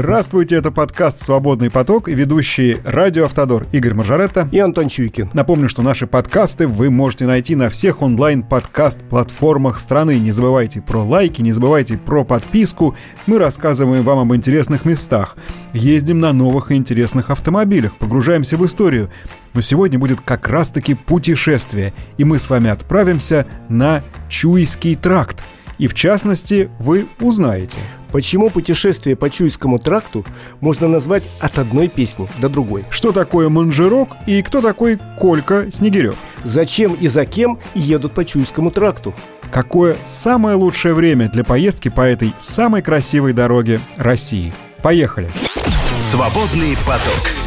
Здравствуйте, это подкаст «Свободный поток» и ведущие «Радио Автодор» Игорь Маржаретта и Антон Чуйкин. Напомню, что наши подкасты вы можете найти на всех онлайн-подкаст-платформах страны. Не забывайте про лайки, не забывайте про подписку. Мы рассказываем вам об интересных местах. Ездим на новых и интересных автомобилях, погружаемся в историю. Но сегодня будет как раз-таки путешествие, и мы с вами отправимся на Чуйский тракт. И в частности, вы узнаете – Почему путешествие по Чуйскому тракту можно назвать от одной песни до другой? Что такое манжерок и кто такой Колька Снегирев? Зачем и за кем едут по Чуйскому тракту? Какое самое лучшее время для поездки по этой самой красивой дороге России? Поехали! Свободный поток.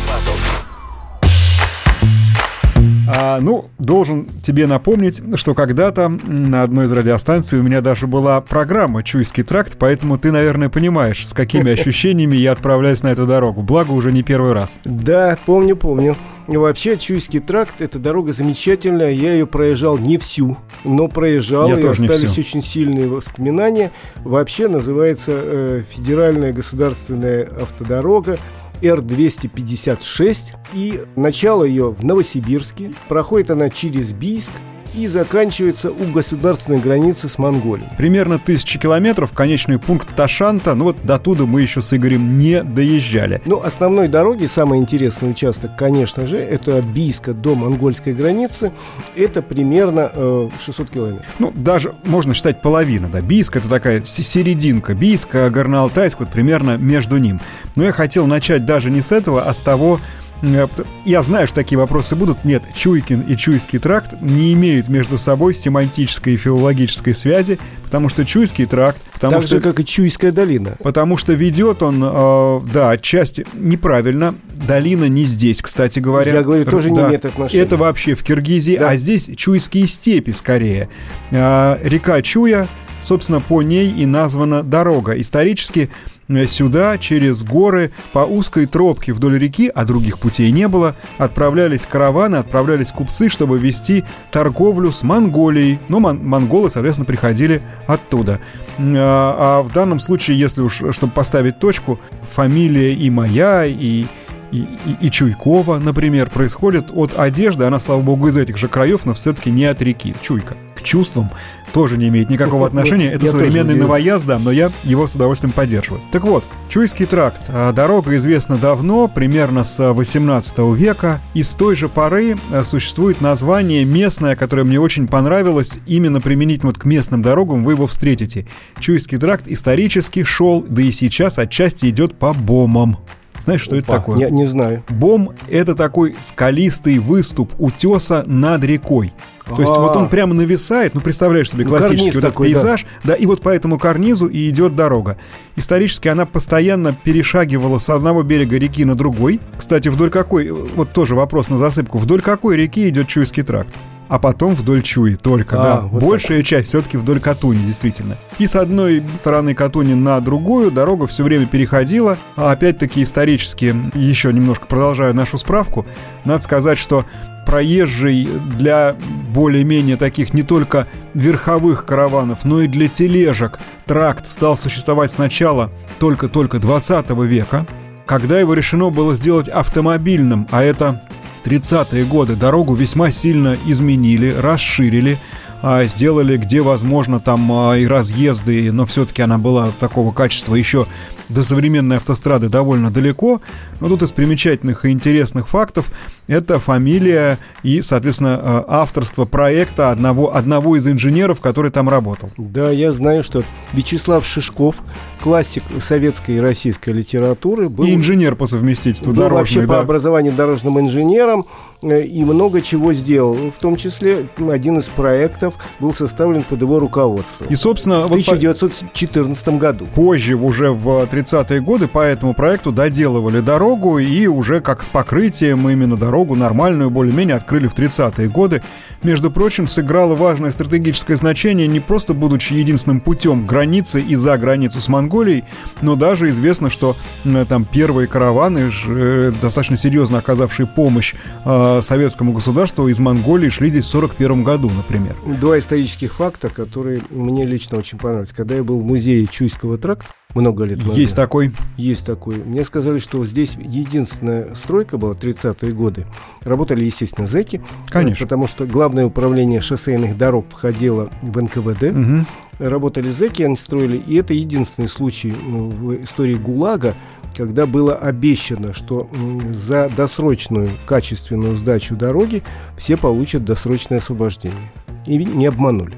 А, ну, должен тебе напомнить, что когда-то на одной из радиостанций у меня даже была программа «Чуйский тракт», поэтому ты, наверное, понимаешь, с какими ощущениями я отправляюсь на эту дорогу. Благо, уже не первый раз. Да, помню, помню. Вообще, Чуйский тракт – это дорога замечательная. Я ее проезжал не всю, но проезжал, я и тоже остались очень сильные воспоминания. Вообще называется э, Федеральная государственная автодорога. Р-256, и начало ее в Новосибирске, проходит она через Бийск, и заканчивается у государственной границы с Монголией. Примерно тысячи километров, конечный пункт Ташанта, ну вот до туда мы еще с Игорем не доезжали. Ну, основной дороги, самый интересный участок, конечно же, это Бийска до монгольской границы, это примерно э, 600 километров. Ну, даже можно считать половина, да, Бийск это такая серединка, Бийск, а Горно-Алтайск вот примерно между ним. Но я хотел начать даже не с этого, а с того, я знаю, что такие вопросы будут. Нет, Чуйкин и Чуйский тракт не имеют между собой семантической и филологической связи, потому что Чуйский тракт... Потому так что, же, как и Чуйская долина. Потому что ведет он, э, да, отчасти неправильно. Долина не здесь, кстати говоря. Я говорю, тоже да, не имеет отношения. Это вообще в Киргизии, да. а здесь Чуйские степи скорее. Э, река Чуя, собственно, по ней и названа дорога. Исторически Э, сюда, через горы, по узкой тропке вдоль реки, а других путей не было, отправлялись караваны, отправлялись купцы, чтобы вести торговлю с Монголией. Ну, мон- монголы, соответственно, приходили оттуда. А, а в данном случае, если уж, чтобы поставить точку, фамилия и моя, и и, и, и Чуйкова, например, происходит от одежды, она, слава богу, из этих же краев, но все-таки не от реки. Чуйка. К чувствам тоже не имеет никакого отношения. Это современный новоязд, да, но я его с удовольствием поддерживаю. Так вот, Чуйский тракт. А, дорога известна давно, примерно с 18 века, и с той же поры а, существует название местное, которое мне очень понравилось, именно применительно вот к местным дорогам вы его встретите. Чуйский тракт исторически шел, да и сейчас отчасти идет по бомам. Знаешь, что Опа, это такое? Не, не знаю. Бом — это такой скалистый выступ утеса над рекой. То есть вот он а. прямо нависает, ну представляешь себе ну, классический вот этот пейзаж, да. и вот по этому карнизу и идет дорога. Исторически она постоянно перешагивала с одного берега реки на другой. Кстати, вдоль какой, вот тоже вопрос на засыпку, вдоль какой реки идет Чуйский тракт? А потом вдоль Чуи только, а, да. Вот Большая так. часть все-таки вдоль Катуни, действительно. И с одной стороны Катуни на другую дорога все время переходила. А опять-таки исторически, еще немножко продолжаю нашу справку, надо сказать, что проезжий для более-менее таких не только верховых караванов, но и для тележек тракт стал существовать сначала только-только 20 века, когда его решено было сделать автомобильным, а это 30-е годы. Дорогу весьма сильно изменили, расширили, а, сделали где возможно там а, и разъезды, но все-таки она была такого качества еще до современной автострады довольно далеко, но тут из примечательных и интересных фактов это фамилия и, соответственно, э, авторство проекта одного, одного из инженеров, который там работал. Да, я знаю, что Вячеслав Шишков, классик советской и российской литературы, был... И инженер по совместительству был дорожный, вообще да. по образованию дорожным инженером э, и много чего сделал. В том числе один из проектов был составлен под его руководством. И, собственно... В 1914 вот по... году. Позже, уже в 30-е годы, по этому проекту доделывали дорогу и уже как с покрытием именно дорогу дорогу нормальную, более-менее открыли в 30-е годы. Между прочим, сыграло важное стратегическое значение не просто будучи единственным путем границы и за границу с Монголией, но даже известно, что там первые караваны, э, достаточно серьезно оказавшие помощь э, советскому государству из Монголии шли здесь в 41 году, например. Два исторических факта, которые мне лично очень понравились. Когда я был в музее Чуйского тракта, много лет назад. Есть такой? Есть такой. Мне сказали, что здесь единственная стройка была 30-е годы. Работали, естественно, зэки. Конечно. Потому что главное управление шоссейных дорог входило в НКВД. Угу. Работали зэки, они строили. И это единственный случай ну, в истории ГУЛАГа, когда было обещано, что за досрочную качественную сдачу дороги все получат досрочное освобождение. И не обманули.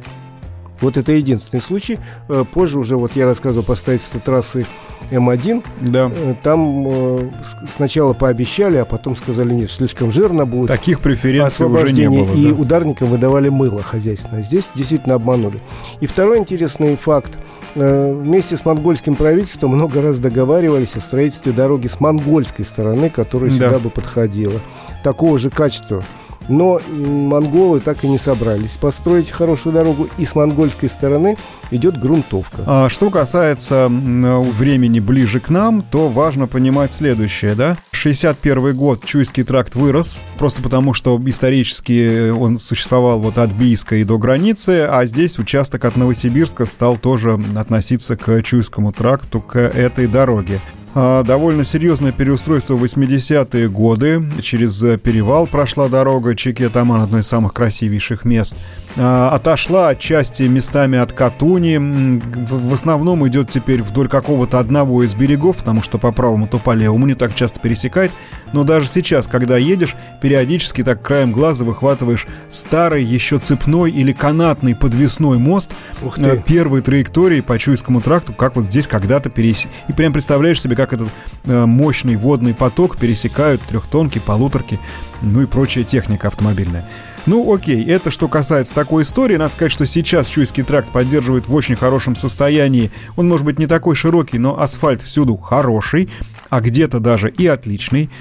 Вот это единственный случай. Э, позже уже вот я рассказывал по строительству трассы М1. Да. Э, там э, сначала пообещали, а потом сказали, нет, слишком жирно будет. Таких преференций уже не было. И да. ударникам выдавали мыло хозяйственное. Здесь действительно обманули. И второй интересный факт. Вместе с монгольским правительством много раз договаривались о строительстве дороги с монгольской стороны, которая да. сюда бы подходила. Такого же качества но монголы так и не собрались построить хорошую дорогу, и с монгольской стороны идет грунтовка. А что касается времени ближе к нам, то важно понимать следующее, да? 61 год Чуйский тракт вырос, просто потому что исторически он существовал вот от Бийска и до границы, а здесь участок от Новосибирска стал тоже относиться к Чуйскому тракту, к этой дороге. А, довольно серьезное переустройство в 80-е годы. Через перевал прошла дорога. Чекетаман одно из самых красивейших мест. А, отошла отчасти местами от Катуни. В основном идет теперь вдоль какого-то одного из берегов, потому что по правому, то по левому не так часто пересекает. Но даже сейчас, когда едешь, периодически так краем глаза выхватываешь старый еще цепной или канатный подвесной мост ты. первой траектории по Чуйскому тракту, как вот здесь когда-то пересек... И прям представляешь себе, как этот э, мощный водный поток пересекают трехтонки, полуторки, ну и прочая техника автомобильная. Ну, окей, это что касается такой истории. Надо сказать, что сейчас Чуйский тракт поддерживает в очень хорошем состоянии. Он, может быть, не такой широкий, но асфальт всюду хороший, а где-то даже и отличный.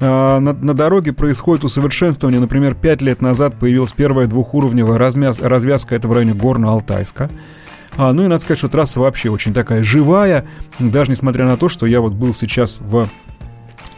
А, на, на дороге происходит усовершенствование. Например, пять лет назад появилась первая двухуровневая размяз, развязка, это в районе Горно-Алтайска. А, ну и надо сказать, что трасса вообще очень такая живая, даже несмотря на то, что я вот был сейчас в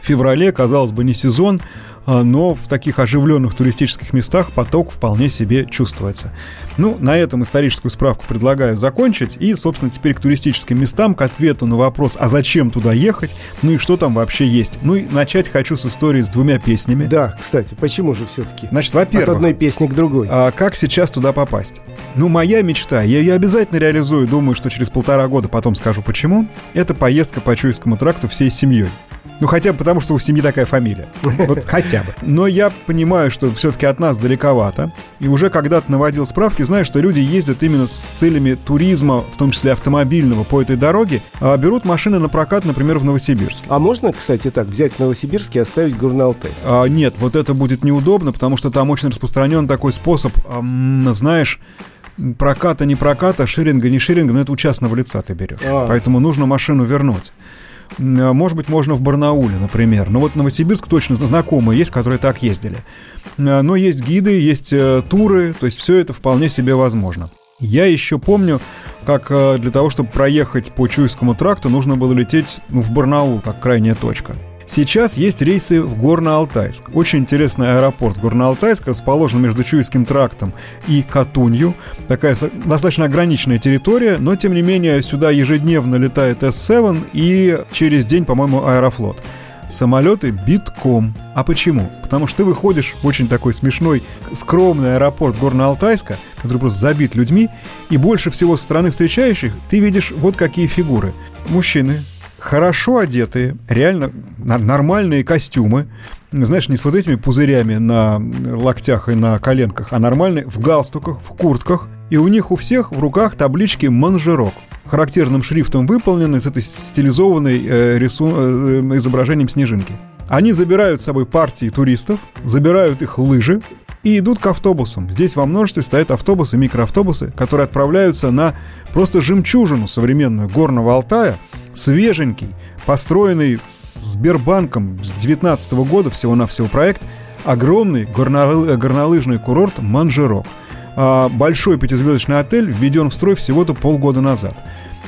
феврале, казалось бы, не сезон, но в таких оживленных туристических местах поток вполне себе чувствуется. Ну, на этом историческую справку предлагаю закончить. И, собственно, теперь к туристическим местам, к ответу на вопрос, а зачем туда ехать, ну и что там вообще есть. Ну и начать хочу с истории с двумя песнями. Да, кстати, почему же все-таки? Значит, во-первых... От одной песни к другой. А как сейчас туда попасть? Ну, моя мечта, я ее обязательно реализую, думаю, что через полтора года потом скажу почему, это поездка по Чуйскому тракту всей семьей. Ну, хотя бы потому, что у семьи такая фамилия. Вот хотя бы. Но я понимаю, что все-таки от нас далековато. И уже когда-то наводил справки, знаю, что люди ездят именно с целями туризма, в том числе автомобильного, по этой дороге, а берут машины на прокат, например, в Новосибирске. А можно, кстати, так, взять Новосибирск и оставить Горно-Алтайск? А, нет, вот это будет неудобно, потому что там очень распространен такой способ, эм, знаешь, проката не проката, ширинга не ширинга, но это у частного лица ты берешь. А. Поэтому нужно машину вернуть. Может быть, можно в Барнауле, например. Но вот Новосибирск точно знакомые есть, которые так ездили. Но есть гиды, есть э, туры, то есть все это вполне себе возможно. Я еще помню, как э, для того, чтобы проехать по Чуйскому тракту, нужно было лететь ну, в Барнаул, как крайняя точка. Сейчас есть рейсы в Горно-Алтайск. Очень интересный аэропорт Горно-Алтайска расположен между Чуйским трактом и Катунью. Такая достаточно ограниченная территория, но тем не менее сюда ежедневно летает С-7 и через день, по-моему, Аэрофлот. Самолеты битком. А почему? Потому что ты выходишь в очень такой смешной, скромный аэропорт Горно-Алтайска, который просто забит людьми, и больше всего со стороны встречающих ты видишь вот какие фигуры. Мужчины, хорошо одетые, реально нормальные костюмы, знаешь, не с вот этими пузырями на локтях и на коленках, а нормальные в галстуках, в куртках, и у них у всех в руках таблички «Манжерок» характерным шрифтом выполнены с этой стилизованной э, рису... э, изображением снежинки. Они забирают с собой партии туристов, забирают их лыжи, и идут к автобусам. Здесь во множестве стоят автобусы, микроавтобусы, которые отправляются на просто жемчужину современную Горного Алтая, свеженький, построенный Сбербанком с 2019 года всего-навсего проект, огромный горнолыжный курорт Манжерок. А, большой пятизвездочный отель введен в строй всего-то полгода назад.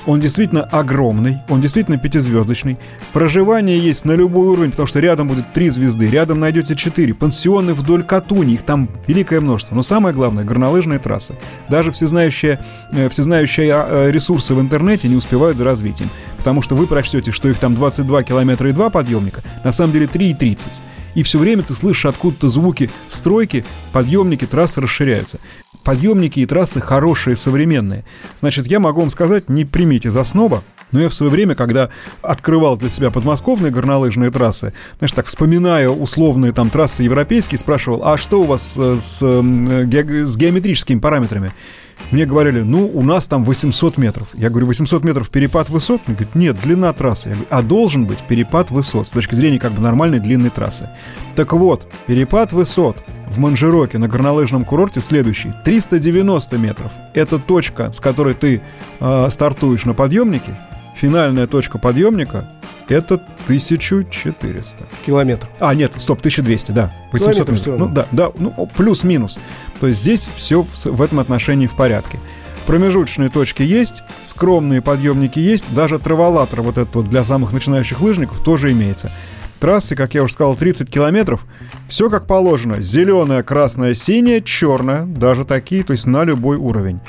Он действительно огромный, он действительно пятизвездочный. Проживание есть на любой уровень, потому что рядом будет три звезды, рядом найдете четыре. Пансионы вдоль Катуни, их там великое множество. Но самое главное, горнолыжные трассы. Даже всезнающие, э, всезнающие а, э, ресурсы в интернете не успевают за развитием. Потому что вы прочтете, что их там 22 километра и 2 подъемника, на самом деле 3 и 30 и все время ты слышишь откуда-то звуки стройки, подъемники, трассы расширяются подъемники и трассы хорошие, современные. Значит, я могу вам сказать, не примите за сноба, но я в свое время, когда открывал для себя подмосковные горнолыжные трассы, знаешь, так вспоминая условные там трассы европейские, спрашивал, а что у вас э, с, э, с геометрическими параметрами? Мне говорили, ну, у нас там 800 метров. Я говорю, 800 метров перепад высот? Он говорит, нет, длина трассы. Я говорю, а должен быть перепад высот с точки зрения как бы нормальной длинной трассы. Так вот, перепад высот в Манжероке на горнолыжном курорте следующий. 390 метров. Это точка, с которой ты э, стартуешь на подъемнике. Финальная точка подъемника это 1400. Километров. А, нет, стоп, 1200, да. 800 метров. Ну да, да, ну плюс-минус. То есть здесь все в этом отношении в порядке. Промежуточные точки есть, скромные подъемники есть, даже траволатор вот этот вот для самых начинающих лыжников тоже имеется. Трассы, как я уже сказал, 30 километров. Все как положено. Зеленая, красная, синяя, черная. Даже такие, то есть на любой уровень.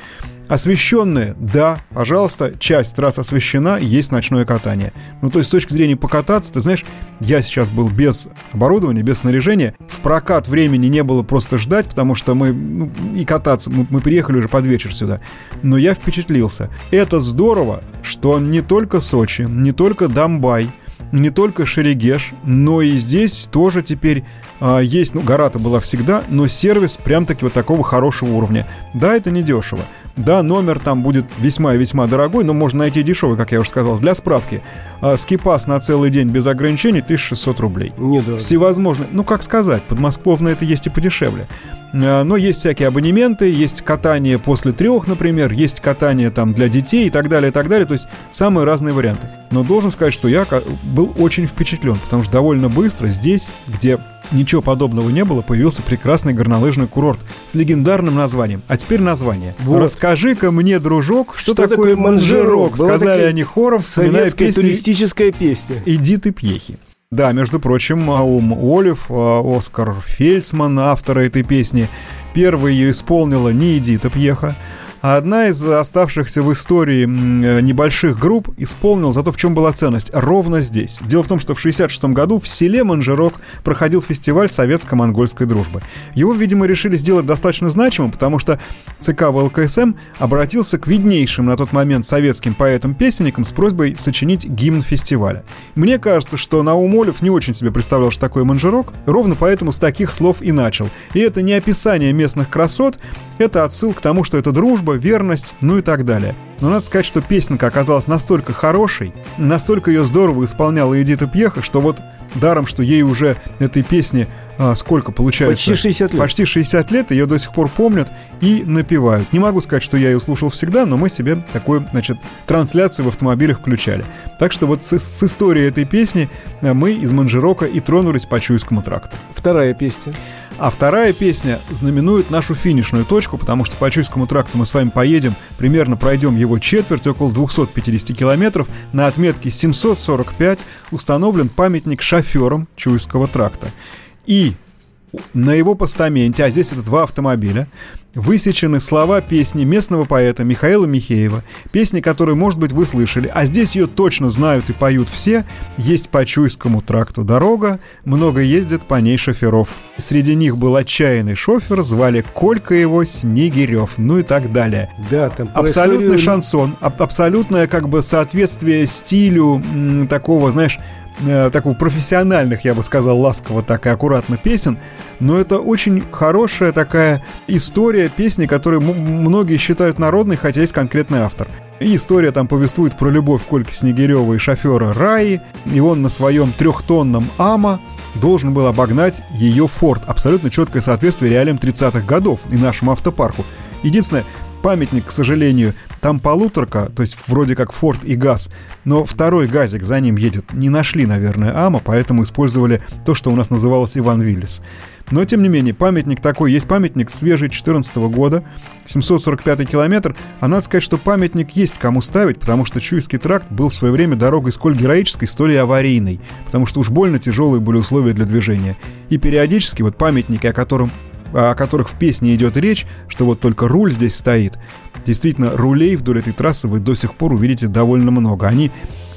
Освещенные, да, пожалуйста, часть трасс освещена, есть ночное катание. Ну, то есть с точки зрения покататься, ты знаешь, я сейчас был без оборудования, без снаряжения. В прокат времени не было просто ждать, потому что мы ну, и кататься, мы, мы приехали уже под вечер сюда. Но я впечатлился. Это здорово, что не только Сочи, не только Дамбай, не только Шерегеш, но и здесь тоже теперь а, есть, ну, гора-то была всегда, но сервис прям-таки вот такого хорошего уровня. Да, это не дешево. Да, номер там будет весьма и весьма дорогой, но можно найти дешевый, как я уже сказал. Для справки, а, скипас на целый день без ограничений 1600 рублей. Недорого. Всевозможные, ну как сказать, подмосковно это есть и подешевле. А, но есть всякие абонементы, есть катание после трех, например, есть катание там для детей и так далее, и так далее. То есть самые разные варианты. Но должен сказать, что я был очень впечатлен, потому что довольно быстро здесь, где ничего подобного не было, появился прекрасный горнолыжный курорт с легендарным названием. А теперь название. Вот. Расскажи-ка мне, дружок, что, что такое, манжерок? Сказали они хором, вспоминая песню. туристическая песня. Иди ты пьехи. Да, между прочим, Аум Олив, а, Оскар Фельдсман, автора этой песни, первый ее исполнила не Эдита Пьеха, одна из оставшихся в истории э, небольших групп исполнила зато в чем была ценность. Ровно здесь. Дело в том, что в 66 году в селе Манжерок проходил фестиваль советско-монгольской дружбы. Его, видимо, решили сделать достаточно значимым, потому что ЦК ВЛКСМ обратился к виднейшим на тот момент советским поэтам-песенникам с просьбой сочинить гимн фестиваля. Мне кажется, что Наум не очень себе представлял, что такое Манжерок, ровно поэтому с таких слов и начал. И это не описание местных красот, это отсыл к тому, что это дружба, верность, ну и так далее. Но надо сказать, что песенка оказалась настолько хорошей, настолько ее здорово исполняла Эдита Пьеха, что вот даром, что ей уже этой песни а, сколько получается? Почти 60 лет. Почти 60 лет, ее до сих пор помнят и напевают. Не могу сказать, что я ее слушал всегда, но мы себе такую, значит, трансляцию в автомобилях включали. Так что вот с, с историей этой песни а, мы из Манжирока и тронулись по Чуйскому тракту. Вторая песня. А вторая песня знаменует нашу финишную точку, потому что по Чуйскому тракту мы с вами поедем, примерно пройдем его четверть, около 250 километров. На отметке 745 установлен памятник шоферам Чуйского тракта. И на его постаменте, а здесь это два автомобиля, высечены слова песни местного поэта Михаила Михеева, песни, которую, может быть, вы слышали, а здесь ее точно знают и поют все. Есть по Чуйскому тракту дорога, много ездят по ней шоферов. Среди них был отчаянный шофер, звали Колька его Снегирев, ну и так далее. Да, там Абсолютный историю... шансон, аб- абсолютное как бы соответствие стилю м- такого, знаешь, э, такого профессиональных, я бы сказал, ласково так и аккуратно песен, но это очень хорошая такая история песни, которую многие считают народной, хотя есть конкретный автор. И история там повествует про любовь Кольки Снегирева и шофера Раи, и он на своем трехтонном Ама должен был обогнать ее Форд. Абсолютно четкое соответствие реалиям 30-х годов и нашему автопарку. Единственное, памятник, к сожалению, там полуторка, то есть вроде как Форд и ГАЗ, но второй газик за ним едет. Не нашли, наверное, АМА, поэтому использовали то, что у нас называлось Иван Виллис. Но, тем не менее, памятник такой. Есть памятник свежий 14 года, 745 километр. А надо сказать, что памятник есть кому ставить, потому что Чуйский тракт был в свое время дорогой сколь героической, столь и аварийной, потому что уж больно тяжелые были условия для движения. И периодически вот памятники, о котором о которых в песне идет речь, что вот только руль здесь стоит. Действительно, рулей вдоль этой трассы вы до сих пор увидите довольно много. Они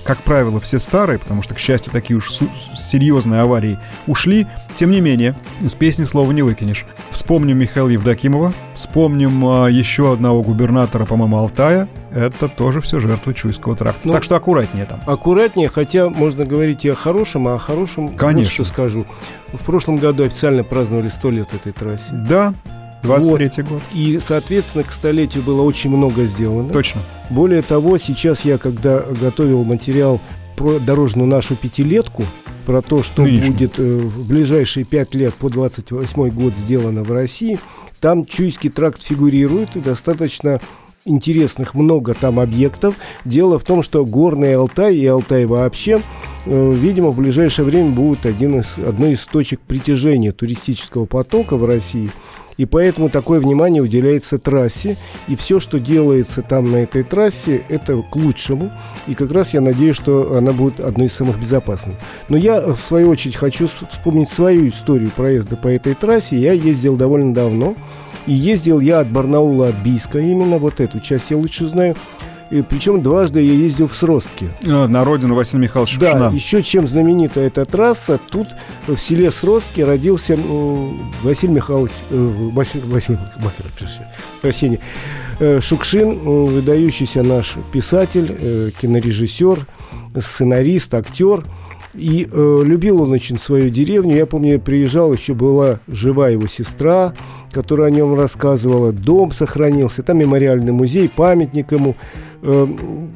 как правило, все старые, потому что, к счастью, такие уж серьезные аварии ушли. Тем не менее, из песни слова не выкинешь. Вспомним Михаила Евдокимова, вспомним а, еще одного губернатора, по-моему, Алтая. Это тоже все жертвы Чуйского тракта. Ну, так что аккуратнее там. Аккуратнее, хотя можно говорить и о хорошем, а о хорошем, Конечно. Что скажу. В прошлом году официально праздновали сто лет этой трассе. Да, 23 вот. год. И, соответственно, к столетию было очень много сделано. Точно. Более того, сейчас я, когда готовил материал про дорожную нашу пятилетку, про то, что Нынешний. будет э, в ближайшие пять лет по 28 год сделано в России, там Чуйский тракт фигурирует и достаточно интересных много там объектов. Дело в том, что горный Алтай и Алтай вообще, э, видимо, в ближайшее время будут один из, одной из точек притяжения туристического потока в России – и поэтому такое внимание уделяется трассе. И все, что делается там на этой трассе, это к лучшему. И как раз я надеюсь, что она будет одной из самых безопасных. Но я, в свою очередь, хочу вспомнить свою историю проезда по этой трассе. Я ездил довольно давно. И ездил я от Барнаула, от Бийска, именно вот эту часть я лучше знаю. И причем дважды я ездил в Сростке. А, на родину Василия Михайловича Да, Шукшина. еще чем знаменита эта трасса, тут в селе Сростке родился Василий Михайлович, э, Василий, Василий прощение, э, Шукшин, э, выдающийся наш писатель, э, кинорежиссер, сценарист, актер. И э, любил он очень свою деревню. Я помню, я приезжал, еще была жива его сестра, которая о нем рассказывала. Дом сохранился, там мемориальный музей, памятник ему. Э,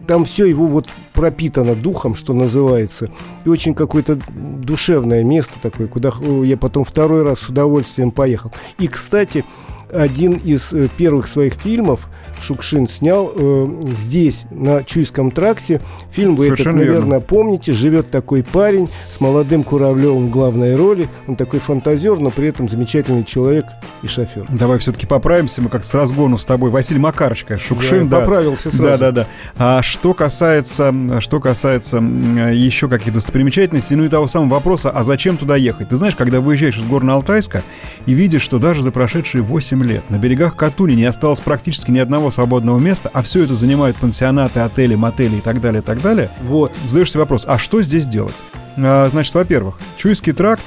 там все его вот пропитано духом, что называется. И очень какое-то душевное место такое, куда я потом второй раз с удовольствием поехал. И, кстати, один из э, первых своих фильмов Шукшин снял э, здесь, на Чуйском тракте. Фильм вы Совершенно этот, наверное, верно. помните. Живет такой парень с молодым Куравлевым в главной роли. Он такой фантазер, но при этом замечательный человек и шофер. Давай все-таки поправимся. Мы как с разгону с тобой. Василий Макарыч, Шукшин. Да, да. поправился сразу. Да, да, да. А что касается, что касается еще каких-то достопримечательностей, ну и того самого вопроса, а зачем туда ехать? Ты знаешь, когда выезжаешь из Горно-Алтайска и видишь, что даже за прошедшие 8 лет на берегах Катуни не осталось практически ни одного свободного места, а все это занимают пансионаты, отели, мотели и так далее, и так далее. Вот. Задаешься вопрос, а что здесь делать? А, значит, во-первых, Чуйский тракт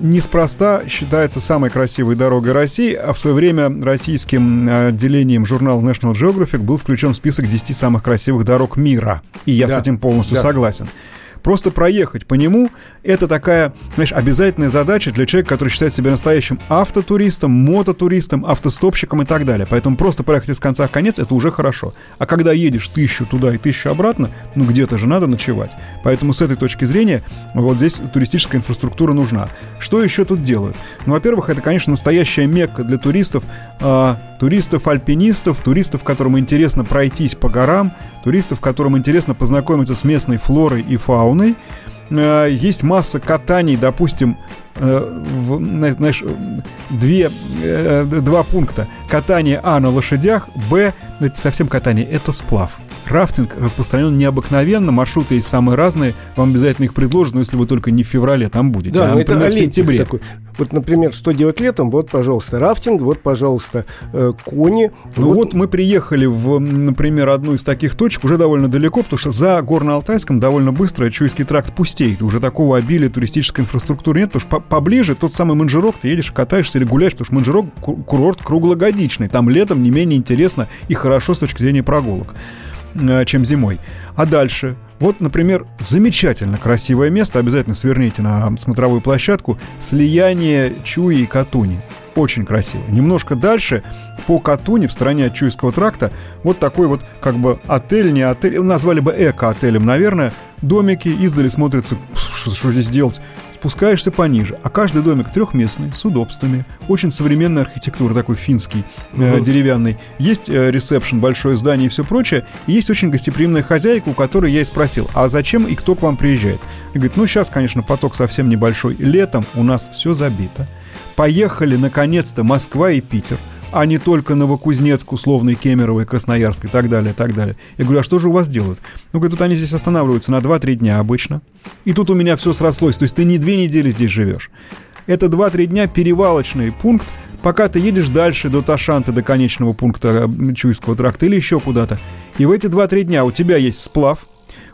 неспроста считается самой красивой дорогой России, а в свое время российским отделением журнала National Geographic был включен в список 10 самых красивых дорог мира. И я да. с этим полностью да. согласен. Просто проехать по нему — это такая, знаешь, обязательная задача для человека, который считает себя настоящим автотуристом, мототуристом, автостопщиком и так далее. Поэтому просто проехать из конца в конец — это уже хорошо. А когда едешь тысячу туда и тысячу обратно, ну где-то же надо ночевать. Поэтому с этой точки зрения вот здесь туристическая инфраструктура нужна. Что еще тут делают? Ну, во-первых, это, конечно, настоящая мекка для туристов, э, туристов-альпинистов, туристов, которым интересно пройтись по горам, туристов, которым интересно познакомиться с местной флорой и фауной. Э, есть масса катаний, допустим, э, знаешь, две, э, два пункта. Катание А на лошадях, Б, это совсем катание, это сплав. Рафтинг распространен необыкновенно, маршруты есть самые разные, вам обязательно их предложат, но если вы только не в феврале там будете, да, а, например, это в сентябре. Такой. Вот, например, что делать летом? Вот, пожалуйста, рафтинг, вот, пожалуйста, э, кони. Ну вот... вот мы приехали в, например, одну из таких точек уже довольно далеко, потому что за Горно-Алтайском довольно быстро Чуйский тракт пустеет. Уже такого обилия туристической инфраструктуры нет, потому что поближе тот самый Манжирок, ты едешь, катаешься или гуляешь, потому что Манжирок курорт круглогодичный. Там летом не менее интересно и хорошо с точки зрения прогулок. Э, чем зимой. А дальше? Вот, например, замечательно красивое место, обязательно сверните на смотровую площадку, слияние Чуи и Катуни. Очень красиво. Немножко дальше, по Катуни, в стороне от Чуйского тракта, вот такой вот, как бы, отель, не отель, назвали бы эко-отелем, наверное, домики, издали смотрятся, что, что здесь делать, спускаешься пониже, а каждый домик трехместный, с удобствами, очень современная архитектура, такой финский, э, деревянный. Есть э, ресепшн, большое здание и все прочее, и есть очень гостеприимная хозяйка, у которой я и спросил, а зачем и кто к вам приезжает? И говорит, ну сейчас, конечно, поток совсем небольшой, летом у нас все забито. Поехали, наконец-то, Москва и Питер – а не только Новокузнецк, условный Кемерово и Красноярск и так далее, и так далее. Я говорю, а что же у вас делают? Ну, говорят, тут они здесь останавливаются на 2-3 дня обычно. И тут у меня все срослось. То есть ты не две недели здесь живешь. Это 2-3 дня перевалочный пункт, пока ты едешь дальше до Ташанта, до конечного пункта э, Чуйского тракта или еще куда-то. И в эти 2-3 дня у тебя есть сплав,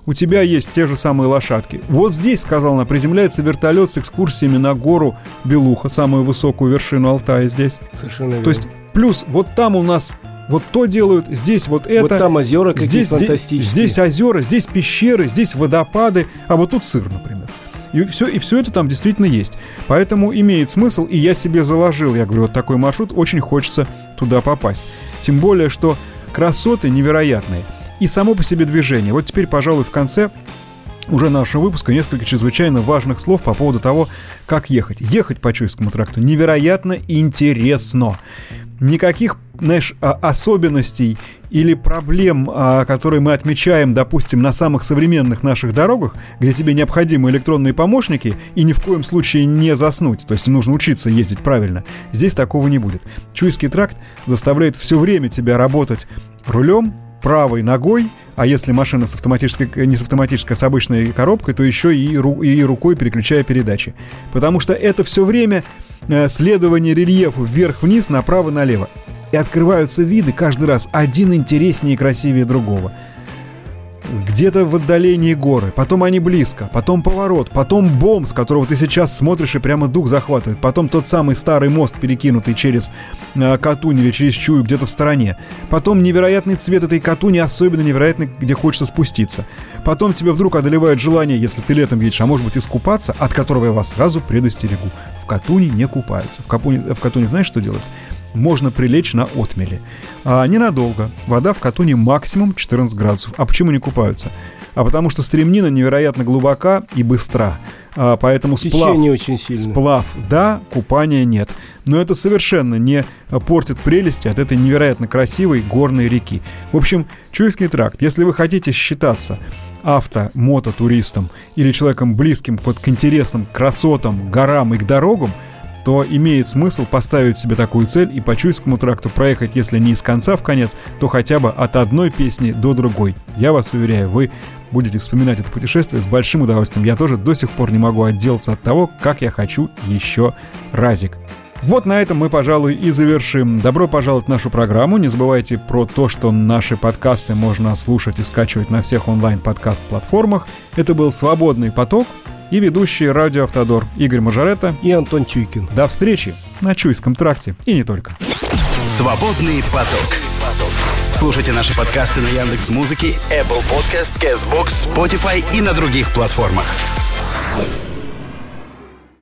у тебя есть те же самые лошадки. Вот здесь, сказал она, приземляется вертолет с экскурсиями на гору Белуха, самую высокую вершину Алтая здесь. Совершенно верно. То есть Плюс вот там у нас вот то делают, здесь вот это. Вот там озера какие здесь, фантастические. Здесь озера, здесь пещеры, здесь водопады, а вот тут сыр, например. И все, и все это там действительно есть. Поэтому имеет смысл, и я себе заложил, я говорю, вот такой маршрут, очень хочется туда попасть. Тем более, что красоты невероятные. И само по себе движение. Вот теперь, пожалуй, в конце уже нашего выпуска несколько чрезвычайно важных слов по поводу того, как ехать. Ехать по Чуйскому тракту невероятно интересно никаких, знаешь, а, особенностей или проблем, а, которые мы отмечаем, допустим, на самых современных наших дорогах, где тебе необходимы электронные помощники и ни в коем случае не заснуть, то есть нужно учиться ездить правильно, здесь такого не будет. Чуйский тракт заставляет все время тебя работать рулем, правой ногой, а если машина с автоматической, не с автоматической, а с обычной коробкой, то еще и, ру, и рукой переключая передачи. Потому что это все время Э, следование рельефу вверх-вниз, направо-налево. И открываются виды каждый раз один интереснее и красивее другого. Где-то в отдалении горы, потом они близко, потом поворот, потом бомб, с которого ты сейчас смотришь и прямо дух захватывает, потом тот самый старый мост, перекинутый через э, Катунь или через Чую где-то в стороне, потом невероятный цвет этой Катуни, особенно невероятный, где хочется спуститься. Потом тебя вдруг одолевает желание, если ты летом едешь, а может быть искупаться, от которого я вас сразу предостерегу. В Катуне не купаются. В, Капуне, в Катуне знаешь, что делать? Можно прилечь на отмели. А, ненадолго. Вода в Катуне максимум 14 градусов. А почему не купаются? А потому что стремнина невероятно глубока и быстра. А, поэтому сплав, очень сильно. сплав, да, купания нет. Но это совершенно не портит прелести от этой невероятно красивой горной реки. В общем, Чуйский тракт, если вы хотите считаться авто-мототуристом или человеком близким под к интересным красотам, горам и к дорогам, то имеет смысл поставить себе такую цель и по Чуйскому тракту проехать, если не из конца в конец, то хотя бы от одной песни до другой. Я вас уверяю, вы будете вспоминать это путешествие с большим удовольствием. Я тоже до сих пор не могу отделаться от того, как я хочу еще разик. Вот на этом мы, пожалуй, и завершим. Добро пожаловать в нашу программу. Не забывайте про то, что наши подкасты можно слушать и скачивать на всех онлайн-подкаст-платформах. Это был «Свободный поток» и ведущие радио «Автодор» Игорь Мажорета и Антон Чуйкин. До встречи на Чуйском тракте и не только. «Свободный поток». Слушайте наши подкасты на Яндекс Музыке, Apple Podcast, Castbox, Spotify и на других платформах.